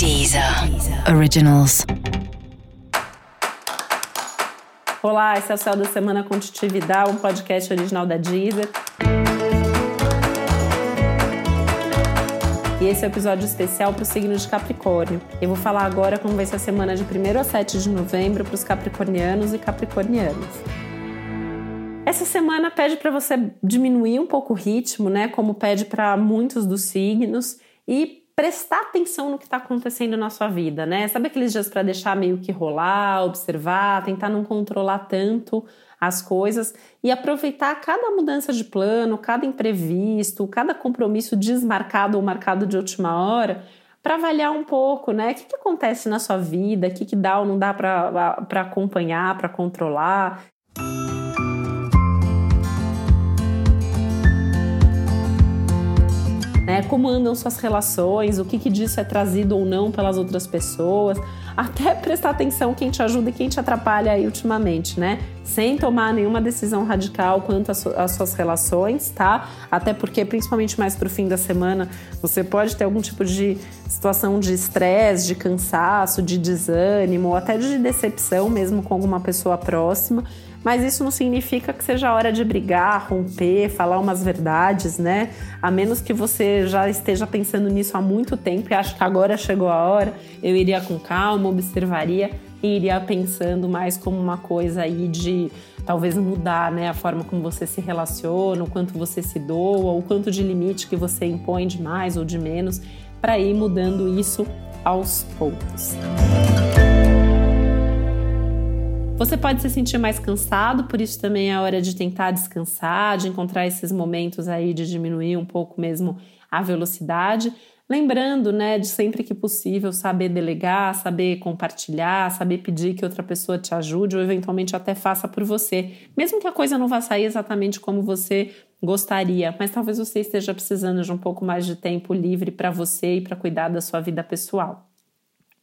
Deezer Originals. Olá, esse é o Céu da Semana Contitividade, um podcast original da Deezer. E esse é o um episódio especial para o signo de Capricórnio. Eu vou falar agora como vai ser a semana de 1 a 7 de novembro para os capricornianos e capricornianas. Essa semana pede para você diminuir um pouco o ritmo, né? Como pede para muitos dos signos, e prestar atenção no que está acontecendo na sua vida, né? Sabe aqueles dias para deixar meio que rolar, observar, tentar não controlar tanto as coisas e aproveitar cada mudança de plano, cada imprevisto, cada compromisso desmarcado ou marcado de última hora para avaliar um pouco, né? O que, que acontece na sua vida, o que, que dá ou não dá para acompanhar, para controlar. Né? Como andam suas relações, o que, que disso é trazido ou não pelas outras pessoas, até prestar atenção quem te ajuda e quem te atrapalha aí ultimamente, né? Sem tomar nenhuma decisão radical quanto às suas relações, tá? Até porque, principalmente mais pro fim da semana, você pode ter algum tipo de situação de estresse, de cansaço, de desânimo, ou até de decepção mesmo com alguma pessoa próxima mas isso não significa que seja hora de brigar, romper, falar umas verdades, né? A menos que você já esteja pensando nisso há muito tempo e acho que agora chegou a hora, eu iria com calma, observaria e iria pensando mais como uma coisa aí de talvez mudar, né, a forma como você se relaciona, o quanto você se doa, o quanto de limite que você impõe de mais ou de menos, para ir mudando isso aos poucos. Você pode se sentir mais cansado, por isso também é hora de tentar descansar, de encontrar esses momentos aí de diminuir um pouco mesmo a velocidade. Lembrando, né, de sempre que possível saber delegar, saber compartilhar, saber pedir que outra pessoa te ajude ou eventualmente até faça por você, mesmo que a coisa não vá sair exatamente como você gostaria, mas talvez você esteja precisando de um pouco mais de tempo livre para você e para cuidar da sua vida pessoal.